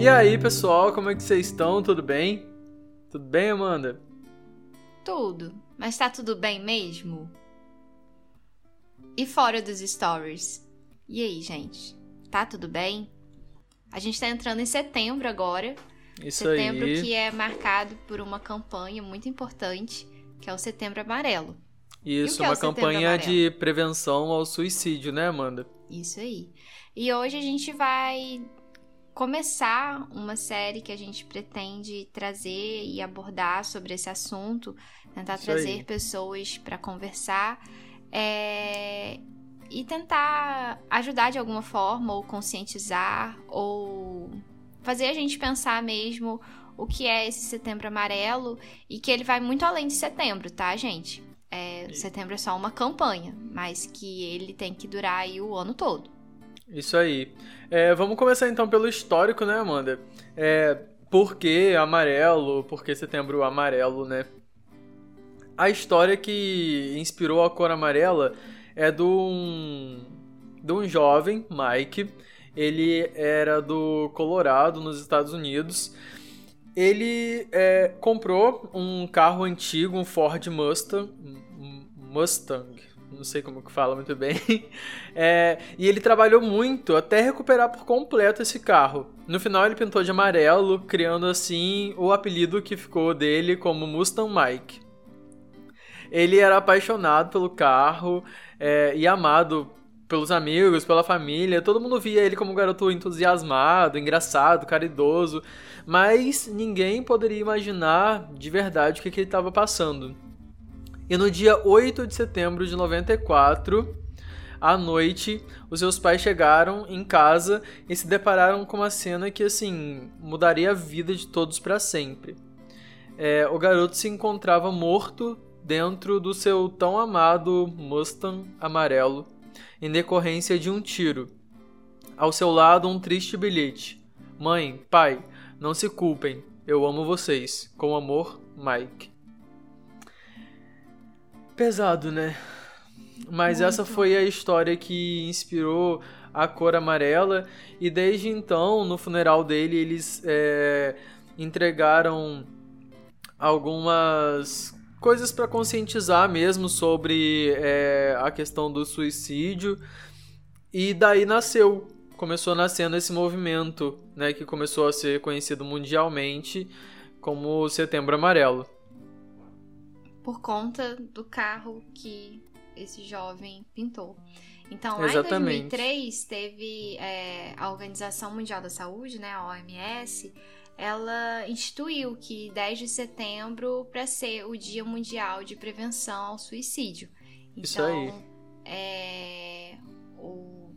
E aí, pessoal, como é que vocês estão? Tudo bem? Tudo bem, Amanda? Tudo. Mas tá tudo bem mesmo? E fora dos stories? E aí, gente? Tá tudo bem? A gente tá entrando em setembro agora. Isso setembro aí. que é marcado por uma campanha muito importante, que é o Setembro Amarelo. Isso, é uma campanha Amarelo? de prevenção ao suicídio, né, Amanda? Isso aí. E hoje a gente vai começar uma série que a gente pretende trazer e abordar sobre esse assunto, tentar Isso trazer aí. pessoas para conversar é, e tentar ajudar de alguma forma, ou conscientizar, ou fazer a gente pensar mesmo o que é esse setembro amarelo e que ele vai muito além de setembro, tá, gente? É, setembro é só uma campanha, mas que ele tem que durar aí o ano todo. Isso aí. É, vamos começar então pelo histórico, né, Amanda? É, por que amarelo? Por que setembro amarelo, né? A história que inspirou a cor amarela é de um, de um jovem, Mike. Ele era do Colorado, nos Estados Unidos. Ele é, comprou um carro antigo, um Ford Mustang. Mustang, não sei como que fala muito bem. É, e ele trabalhou muito até recuperar por completo esse carro. No final ele pintou de amarelo, criando assim o apelido que ficou dele como Mustang Mike. Ele era apaixonado pelo carro é, e amado pelos amigos, pela família. Todo mundo via ele como um garoto entusiasmado, engraçado, caridoso. Mas ninguém poderia imaginar de verdade o que, que ele estava passando. E no dia 8 de setembro de 94, à noite, os seus pais chegaram em casa e se depararam com uma cena que, assim, mudaria a vida de todos para sempre. É, o garoto se encontrava morto dentro do seu tão amado Mustang amarelo, em decorrência de um tiro. Ao seu lado, um triste bilhete: Mãe, pai, não se culpem, eu amo vocês. Com amor, Mike. Pesado, né? Mas Muito. essa foi a história que inspirou a cor amarela. E desde então, no funeral dele, eles é, entregaram algumas coisas para conscientizar mesmo sobre é, a questão do suicídio. E daí nasceu, começou nascendo esse movimento, né, que começou a ser conhecido mundialmente como Setembro Amarelo. Por conta do carro que esse jovem pintou. Então, lá Exatamente. em 2003, teve é, a Organização Mundial da Saúde, né, a OMS, ela instituiu que 10 de setembro para ser o Dia Mundial de Prevenção ao Suicídio. Então, Isso aí. é, o-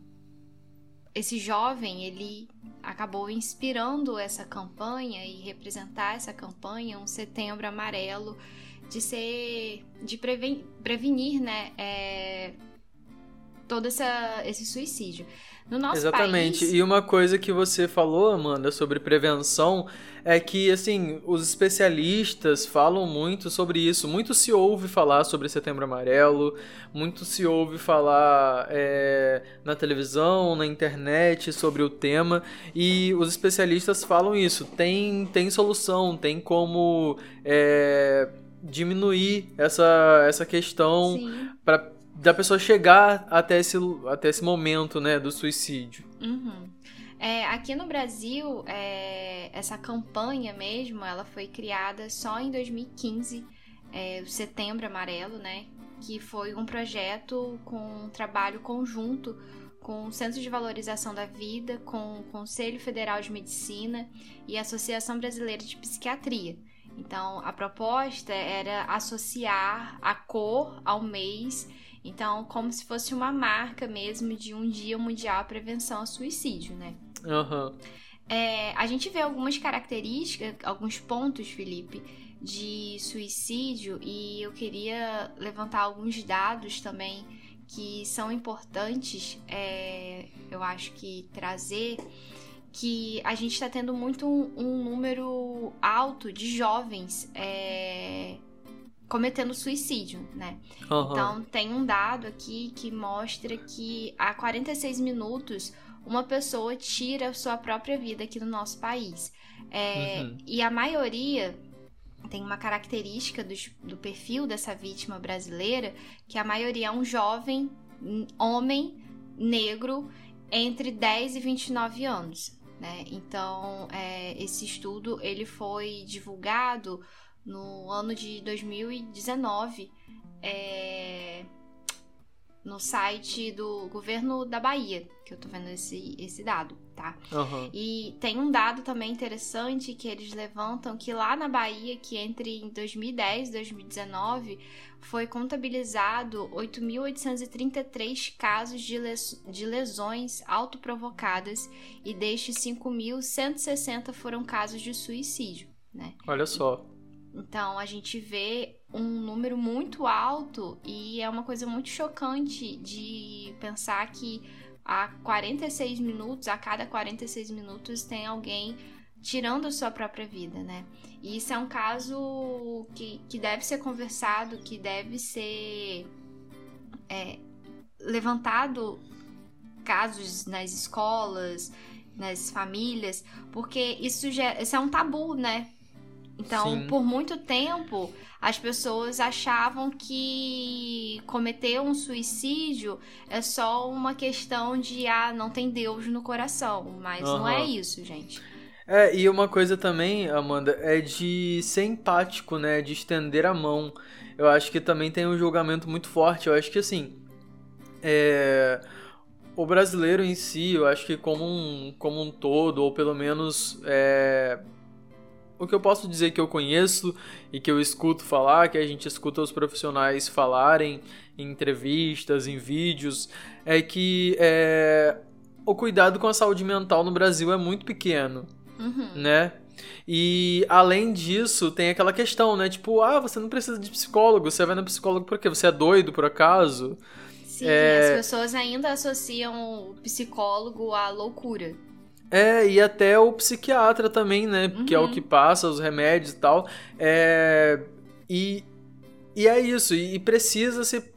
esse jovem, ele acabou inspirando essa campanha e representar essa campanha, um setembro amarelo, de ser. de preven- prevenir, né? é, todo essa, esse suicídio. No nosso Exatamente. país. E uma coisa que você falou, Amanda, sobre prevenção, é que, assim, os especialistas falam muito sobre isso. Muito se ouve falar sobre Setembro Amarelo, muito se ouve falar é, na televisão, na internet sobre o tema, e os especialistas falam isso. Tem, tem solução, tem como é, diminuir essa, essa questão para da pessoa chegar até esse, até esse momento, né, do suicídio. Uhum. É, aqui no Brasil, é, essa campanha mesmo, ela foi criada só em 2015, é, o Setembro Amarelo, né? Que foi um projeto com um trabalho conjunto com o Centro de Valorização da Vida, com o Conselho Federal de Medicina e a Associação Brasileira de Psiquiatria. Então, a proposta era associar a cor ao mês então, como se fosse uma marca mesmo de um Dia Mundial à Prevenção ao Suicídio, né? Aham. É, a gente vê algumas características, alguns pontos, Felipe, de suicídio e eu queria levantar alguns dados também que são importantes, é, eu acho que trazer que a gente está tendo muito um, um número alto de jovens é, cometendo suicídio, né? Aham. Então, tem um dado aqui que mostra que a 46 minutos uma pessoa tira a sua própria vida aqui no nosso país. É, uhum. E a maioria tem uma característica do, do perfil dessa vítima brasileira, que a maioria é um jovem homem negro entre 10 e 29 anos. Né? Então, é, esse estudo ele foi divulgado no ano de 2019 é, no site do governo da Bahia, que eu tô vendo esse, esse dado, tá? Uhum. E tem um dado também interessante que eles levantam que lá na Bahia, que entre 2010 e 2019, foi contabilizado 8.833 casos de, les de lesões autoprovocadas e destes 5.160 foram casos de suicídio, né? Olha só. Então a gente vê um número muito alto e é uma coisa muito chocante de pensar que a 46 minutos, a cada 46 minutos tem alguém tirando sua própria vida, né? E isso é um caso que, que deve ser conversado, que deve ser é, levantado casos nas escolas, nas famílias, porque isso, já, isso é um tabu, né? Então, Sim. por muito tempo, as pessoas achavam que cometer um suicídio é só uma questão de ah, não tem Deus no coração, mas uhum. não é isso, gente. É, e uma coisa também, Amanda, é de ser empático, né? De estender a mão. Eu acho que também tem um julgamento muito forte. Eu acho que assim. É... O brasileiro em si, eu acho que como um, como um todo, ou pelo menos é o que eu posso dizer que eu conheço e que eu escuto falar, que a gente escuta os profissionais falarem em entrevistas, em vídeos, é que é, o cuidado com a saúde mental no Brasil é muito pequeno, uhum. né? E além disso, tem aquela questão, né? Tipo, ah, você não precisa de psicólogo, você vai no psicólogo porque você é doido por acaso? Sim, é... as pessoas ainda associam o psicólogo à loucura. É, e até o psiquiatra também, né? Uhum. Que é o que passa os remédios e tal. É, e, e é isso, e precisa se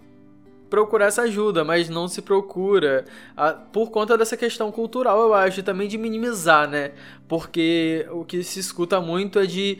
procurar essa ajuda, mas não se procura a, por conta dessa questão cultural, eu acho, e também de minimizar, né? Porque o que se escuta muito é de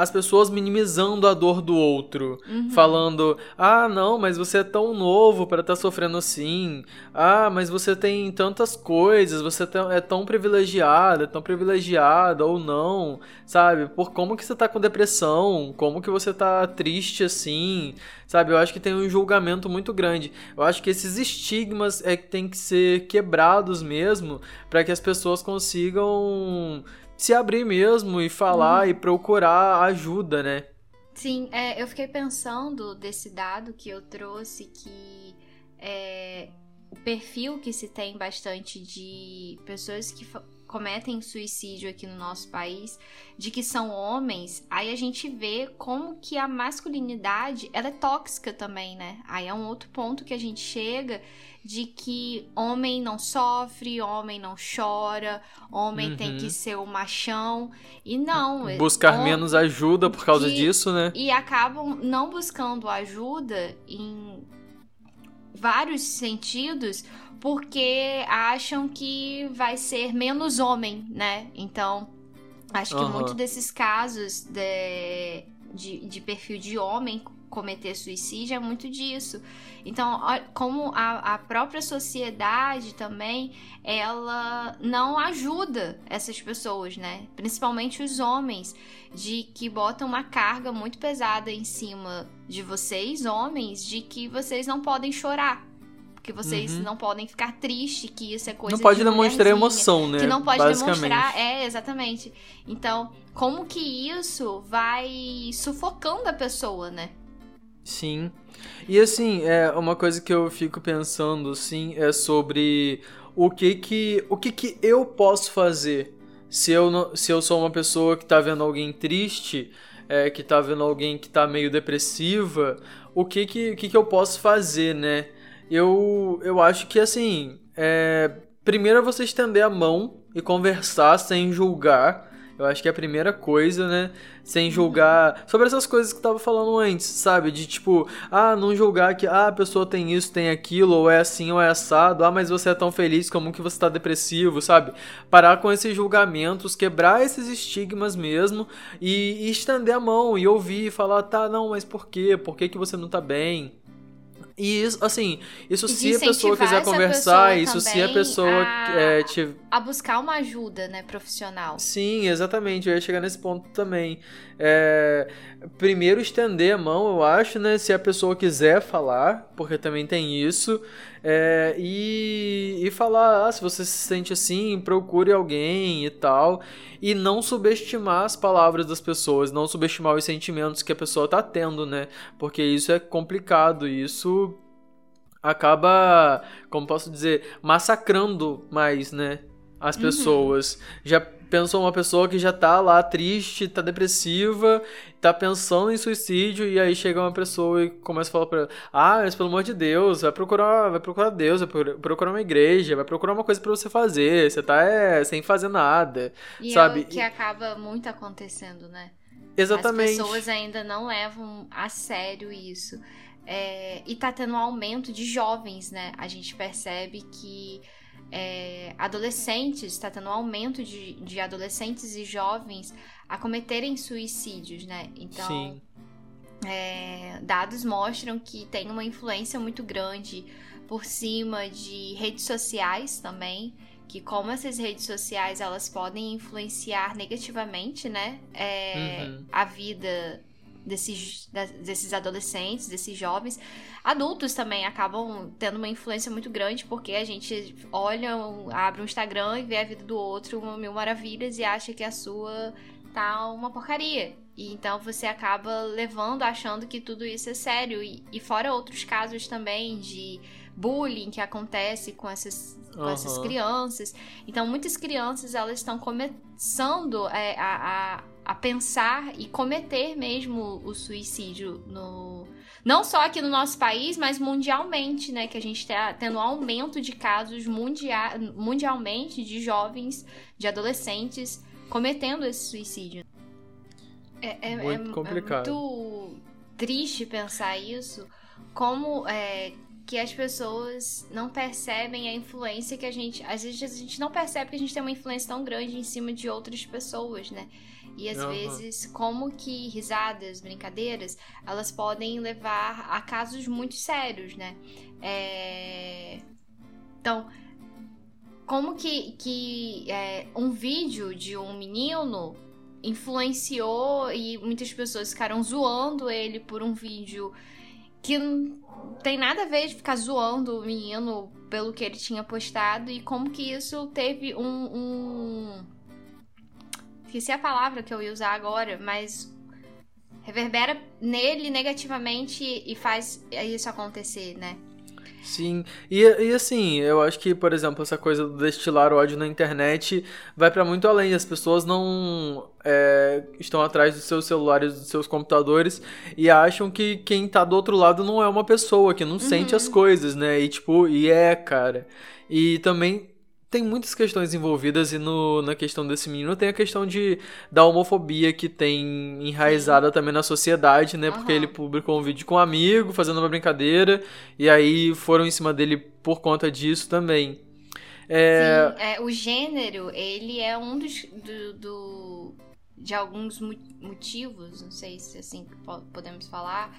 as pessoas minimizando a dor do outro, uhum. falando: "Ah, não, mas você é tão novo para estar tá sofrendo assim. Ah, mas você tem tantas coisas, você é tão privilegiada, tão privilegiada ou não, sabe? Por como que você tá com depressão? Como que você tá triste assim?" Sabe? Eu acho que tem um julgamento muito grande. Eu acho que esses estigmas é que tem que ser quebrados mesmo para que as pessoas consigam se abrir mesmo e falar hum. e procurar ajuda, né? Sim, é, eu fiquei pensando desse dado que eu trouxe que é, o perfil que se tem bastante de pessoas que cometem suicídio aqui no nosso país, de que são homens, aí a gente vê como que a masculinidade ela é tóxica também, né? Aí é um outro ponto que a gente chega de que homem não sofre, homem não chora, homem uhum. tem que ser o machão. E não. Buscar menos ajuda por causa disso, né? E acabam não buscando ajuda em vários sentidos porque acham que vai ser menos homem, né? Então, acho que uhum. muito desses casos de, de, de perfil de homem cometer suicídio é muito disso. Então, como a, a, própria sociedade também, ela não ajuda essas pessoas, né? Principalmente os homens, de que botam uma carga muito pesada em cima de vocês, homens, de que vocês não podem chorar. Que vocês uhum. não podem ficar tristes, que isso é coisa Não pode demonstrar emoção, né? Que não pode demonstrar, é, exatamente. Então, como que isso vai sufocando a pessoa, né? Sim. E assim, é uma coisa que eu fico pensando, sim, é sobre o que que, o que, que eu posso fazer se eu, não, se eu sou uma pessoa que tá vendo alguém triste, é, que tá vendo alguém que tá meio depressiva, o que que, o que, que eu posso fazer, né? Eu, eu acho que assim, é, primeiro é você estender a mão e conversar sem julgar. Eu acho que é a primeira coisa, né? Sem julgar. Sobre essas coisas que tava falando antes, sabe? De tipo, ah, não julgar que ah, a pessoa tem isso, tem aquilo, ou é assim, ou é assado. Ah, mas você é tão feliz, como que você tá depressivo, sabe? Parar com esses julgamentos, quebrar esses estigmas mesmo e, e estender a mão e ouvir e falar, tá, não, mas por quê? Por que, que você não tá bem? E isso, assim, isso se a pessoa quiser conversar, isso se a pessoa a, é, te... a buscar uma ajuda, né, profissional. Sim, exatamente. Eu ia chegar nesse ponto também. É, primeiro estender a mão, eu acho, né, se a pessoa quiser falar, porque também tem isso. É, e, e falar, ah, se você se sente assim, procure alguém e tal. E não subestimar as palavras das pessoas, não subestimar os sentimentos que a pessoa tá tendo, né? Porque isso é complicado, isso acaba, como posso dizer, massacrando mais, né? As uhum. pessoas. Uhum. Já pensou uma pessoa que já tá lá triste, tá depressiva, tá pensando em suicídio e aí chega uma pessoa e começa a falar para ela: "Ah, mas pelo amor de Deus, vai procurar, vai procurar Deus, vai procurar uma igreja, vai procurar uma coisa para você fazer, você tá é, sem fazer nada". E sabe? é que acaba muito acontecendo, né? Exatamente. As pessoas ainda não levam a sério isso. É, e tá tendo um aumento de jovens, né? A gente percebe que é, adolescentes, está tendo um aumento de, de adolescentes e jovens a cometerem suicídios, né? Então, é, dados mostram que tem uma influência muito grande por cima de redes sociais também, que como essas redes sociais elas podem influenciar negativamente, né, é, uhum. a vida desses, desses adolescentes, desses jovens. Adultos também acabam tendo uma influência muito grande, porque a gente olha, abre um Instagram e vê a vida do outro, mil maravilhas, e acha que a sua tá uma porcaria. E então você acaba levando, achando que tudo isso é sério. E, e fora outros casos também de bullying que acontece com essas, com uhum. essas crianças. Então, muitas crianças elas estão começando é, a, a a pensar e cometer mesmo o suicídio no não só aqui no nosso país, mas mundialmente, né, que a gente está tendo um aumento de casos mundial, mundialmente de jovens, de adolescentes cometendo esse suicídio. É, é muito é, complicado. É muito triste pensar isso, como é, que as pessoas não percebem a influência que a gente. Às vezes a gente não percebe que a gente tem uma influência tão grande em cima de outras pessoas, né? E às uhum. vezes, como que risadas, brincadeiras, elas podem levar a casos muito sérios, né? É... Então, como que, que é, um vídeo de um menino influenciou e muitas pessoas ficaram zoando ele por um vídeo que não tem nada a ver de ficar zoando o menino pelo que ele tinha postado e como que isso teve um, um Esqueci a palavra que eu ia usar agora, mas reverbera nele negativamente e faz isso acontecer, né? Sim, e, e assim, eu acho que, por exemplo, essa coisa do destilar ódio na internet vai para muito além. As pessoas não é, estão atrás dos seus celulares, dos seus computadores e acham que quem tá do outro lado não é uma pessoa, que não uhum. sente as coisas, né? E tipo, e é, cara. E também tem muitas questões envolvidas e no, na questão desse menino tem a questão de da homofobia que tem enraizada Sim. também na sociedade, né? Uhum. Porque ele publicou um vídeo com um amigo, fazendo uma brincadeira, e aí foram em cima dele por conta disso também. É... Sim, é, o gênero, ele é um dos do, do, de alguns motivos, não sei se assim podemos falar,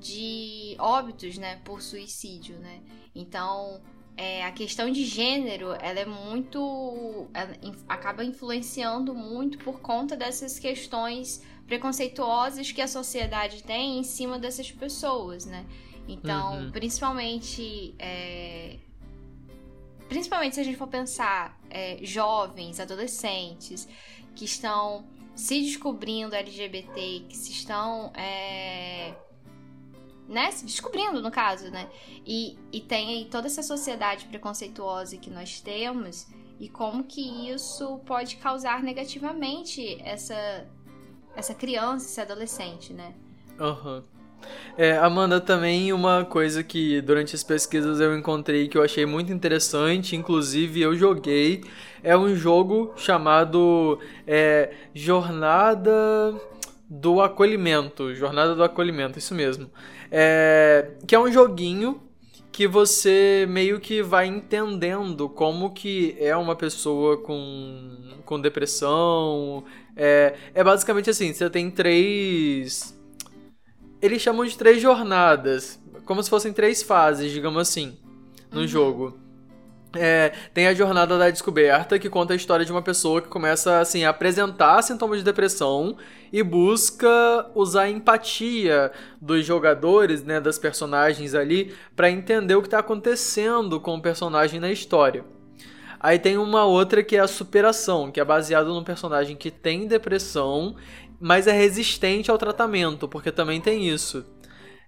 de óbitos, né, por suicídio, né? Então, é, a questão de gênero, ela é muito. Ela acaba influenciando muito por conta dessas questões preconceituosas que a sociedade tem em cima dessas pessoas, né? Então, uhum. principalmente. É, principalmente se a gente for pensar é, jovens, adolescentes que estão se descobrindo LGBT, que se estão é, né, se descobrindo no caso, né? E, e tem aí toda essa sociedade preconceituosa que nós temos e como que isso pode causar negativamente essa essa criança, esse adolescente, né? Uhum. É, Amanda, também uma coisa que durante as pesquisas eu encontrei que eu achei muito interessante, inclusive eu joguei, é um jogo chamado é, Jornada do Acolhimento. Jornada do Acolhimento, isso mesmo. É, que é um joguinho que você meio que vai entendendo como que é uma pessoa com, com depressão. É, é basicamente assim, você tem três... Eles chamam de três jornadas, como se fossem três fases, digamos assim, no uhum. jogo. É, tem a jornada da descoberta, que conta a história de uma pessoa que começa assim, a apresentar sintomas de depressão e busca usar a empatia dos jogadores, né, das personagens ali, para entender o que está acontecendo com o personagem na história. Aí tem uma outra que é a superação, que é baseada num personagem que tem depressão, mas é resistente ao tratamento, porque também tem isso.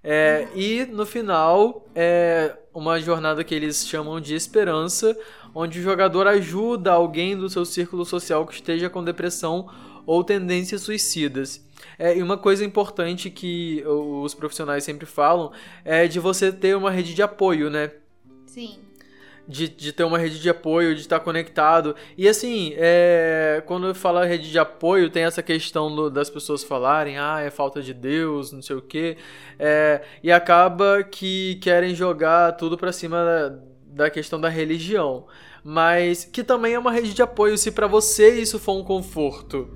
É, e no final, é uma jornada que eles chamam de esperança, onde o jogador ajuda alguém do seu círculo social que esteja com depressão ou tendências suicidas. É, e uma coisa importante que os profissionais sempre falam é de você ter uma rede de apoio, né? Sim de, de ter uma rede de apoio, de estar conectado. E assim, é, quando fala rede de apoio, tem essa questão do, das pessoas falarem, ah, é falta de Deus, não sei o quê. É, e acaba que querem jogar tudo pra cima da, da questão da religião. Mas que também é uma rede de apoio se para você isso for um conforto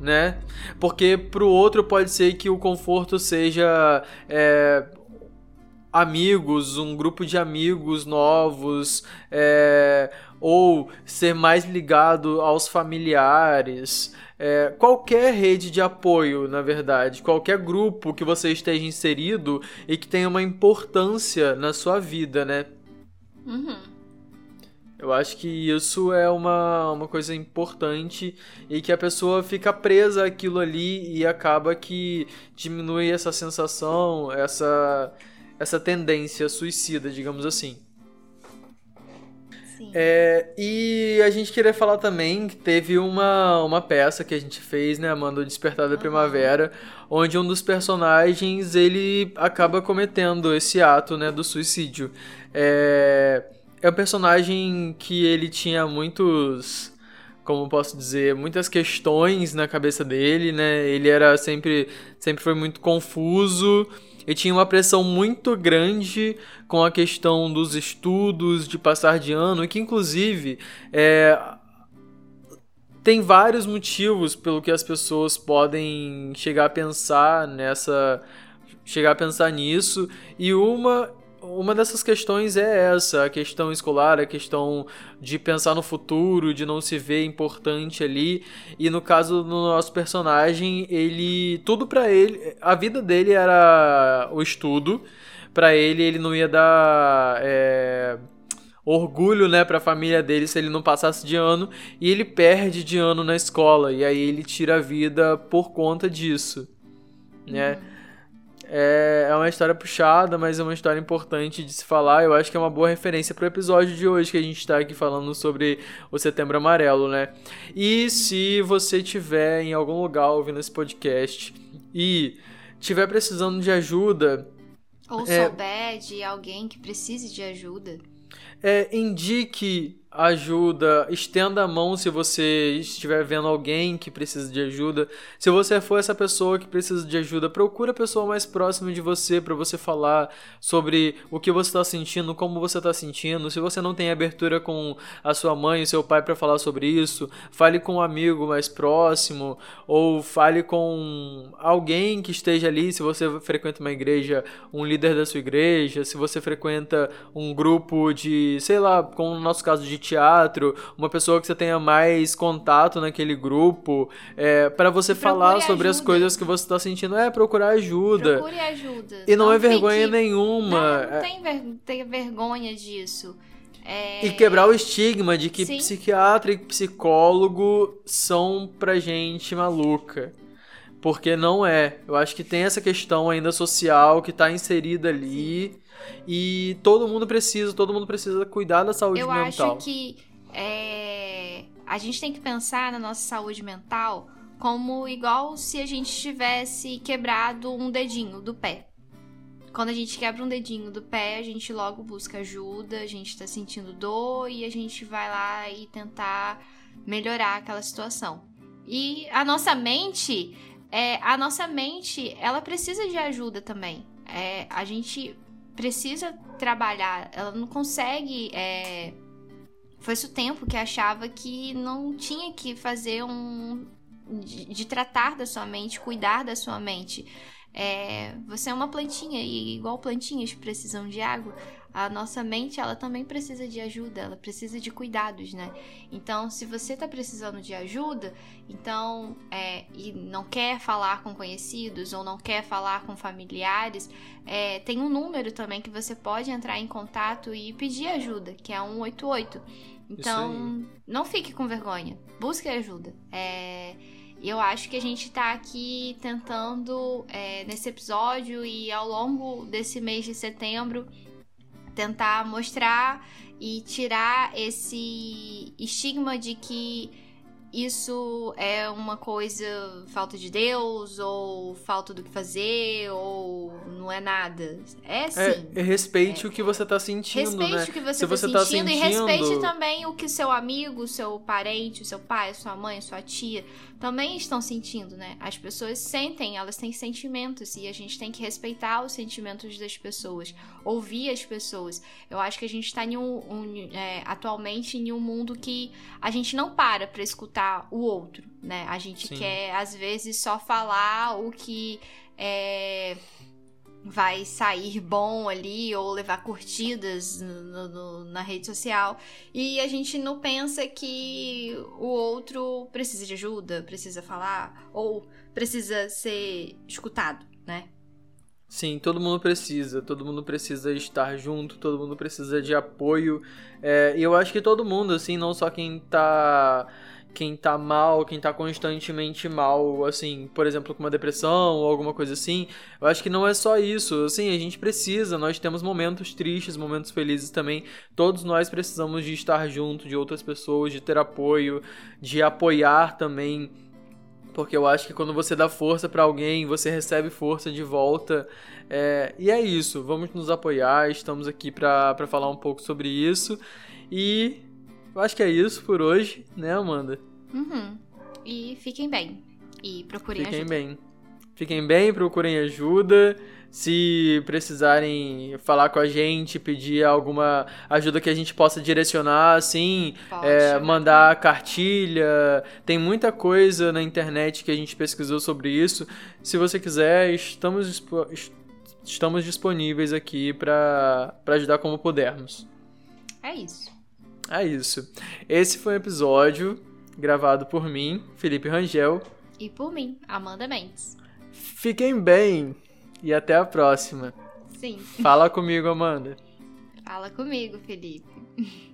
né? Porque pro outro pode ser que o conforto seja é, amigos, um grupo de amigos novos, é, ou ser mais ligado aos familiares. É, qualquer rede de apoio, na verdade, qualquer grupo que você esteja inserido e que tenha uma importância na sua vida, né? Uhum. Eu acho que isso é uma, uma coisa importante e que a pessoa fica presa àquilo ali e acaba que diminui essa sensação, essa, essa tendência suicida, digamos assim. Sim. É, e a gente queria falar também que teve uma, uma peça que a gente fez, né, Amanda, o Despertar da. Primavera, onde um dos personagens, ele acaba cometendo esse ato, né, do suicídio. É, é um personagem que ele tinha muitos como posso dizer, muitas questões na cabeça dele, né? Ele era sempre sempre foi muito confuso e tinha uma pressão muito grande com a questão dos estudos, de passar de ano, e que inclusive é, tem vários motivos pelo que as pessoas podem chegar a pensar nessa chegar a pensar nisso. E uma uma dessas questões é essa, a questão escolar, a questão de pensar no futuro, de não se ver importante ali. E no caso do nosso personagem, ele tudo para ele, a vida dele era o estudo. Para ele, ele não ia dar é, orgulho, né, para a família dele se ele não passasse de ano. E ele perde de ano na escola e aí ele tira a vida por conta disso, né? Uhum. É, é uma história puxada, mas é uma história importante de se falar. Eu acho que é uma boa referência para o episódio de hoje que a gente está aqui falando sobre o Setembro Amarelo, né? E se você tiver em algum lugar ouvindo esse podcast e tiver precisando de ajuda. Ou é, souber de alguém que precise de ajuda. É, indique ajuda, estenda a mão se você estiver vendo alguém que precisa de ajuda. Se você for essa pessoa que precisa de ajuda, procura a pessoa mais próxima de você para você falar sobre o que você está sentindo, como você está sentindo. Se você não tem abertura com a sua mãe e seu pai para falar sobre isso, fale com um amigo mais próximo ou fale com alguém que esteja ali. Se você frequenta uma igreja, um líder da sua igreja, se você frequenta um grupo de, sei lá, como no nosso caso de teatro, uma pessoa que você tenha mais contato naquele grupo, é, para você Procure falar ajuda. sobre as coisas que você tá sentindo. É, procurar ajuda. Procure ajuda. E não, não é vergonha fique... nenhuma. Não, não tem, ver... tem vergonha disso. É... E quebrar o estigma de que Sim. psiquiatra e psicólogo são pra gente maluca. Porque não é. Eu acho que tem essa questão ainda social que tá inserida ali. E todo mundo precisa, todo mundo precisa cuidar da saúde Eu mental. Eu acho que é, a gente tem que pensar na nossa saúde mental como igual se a gente tivesse quebrado um dedinho do pé. quando a gente quebra um dedinho do pé, a gente logo busca ajuda, a gente tá sentindo dor e a gente vai lá e tentar melhorar aquela situação. E a nossa mente, é, a nossa mente, ela precisa de ajuda também. É, a gente precisa trabalhar, ela não consegue. É, foi-se o tempo que achava que não tinha que fazer um. De, de tratar da sua mente, cuidar da sua mente. É, você é uma plantinha e igual plantinhas precisam de água, a nossa mente ela também precisa de ajuda, ela precisa de cuidados, né? Então, se você está precisando de ajuda, então é, e não quer falar com conhecidos ou não quer falar com familiares, é, tem um número também que você pode entrar em contato e pedir ajuda, que é 188. Então, não fique com vergonha, busque ajuda. É, e eu acho que a gente está aqui tentando, é, nesse episódio e ao longo desse mês de setembro, tentar mostrar e tirar esse estigma de que isso é uma coisa falta de Deus ou falta do que fazer ou não é nada. É, é sim. É, respeite é. o que você tá sentindo, respeite né? o que você, Se tá, você tá sentindo, sentindo e respeite também o que seu amigo, seu parente, seu pai, sua mãe, sua tia também estão sentindo, né? As pessoas sentem, elas têm sentimentos e a gente tem que respeitar os sentimentos das pessoas, ouvir as pessoas. Eu acho que a gente está um, um, é, atualmente em um mundo que a gente não para para escutar o outro, né? A gente Sim. quer às vezes só falar o que é vai sair bom ali ou levar curtidas no, no, na rede social e a gente não pensa que o outro precisa de ajuda, precisa falar ou precisa ser escutado, né? Sim, todo mundo precisa, todo mundo precisa estar junto, todo mundo precisa de apoio. É, e eu acho que todo mundo, assim, não só quem tá quem tá mal, quem tá constantemente mal, assim, por exemplo, com uma depressão ou alguma coisa assim. Eu acho que não é só isso, assim, a gente precisa, nós temos momentos tristes, momentos felizes também. Todos nós precisamos de estar junto de outras pessoas, de ter apoio, de apoiar também. Porque eu acho que quando você dá força para alguém, você recebe força de volta. É, e é isso, vamos nos apoiar, estamos aqui para falar um pouco sobre isso. E eu acho que é isso por hoje, né, Amanda? Uhum. E fiquem bem. E procurem fiquem ajuda. Fiquem bem. Fiquem bem, procurem ajuda. Se precisarem falar com a gente, pedir alguma ajuda que a gente possa direcionar, assim, é, mandar cartilha. Tem muita coisa na internet que a gente pesquisou sobre isso. Se você quiser, estamos, estamos disponíveis aqui para ajudar como pudermos. É isso. É isso. Esse foi um episódio gravado por mim, Felipe Rangel. E por mim, Amanda Mendes. Fiquem bem e até a próxima. Sim. Fala comigo, Amanda. Fala comigo, Felipe.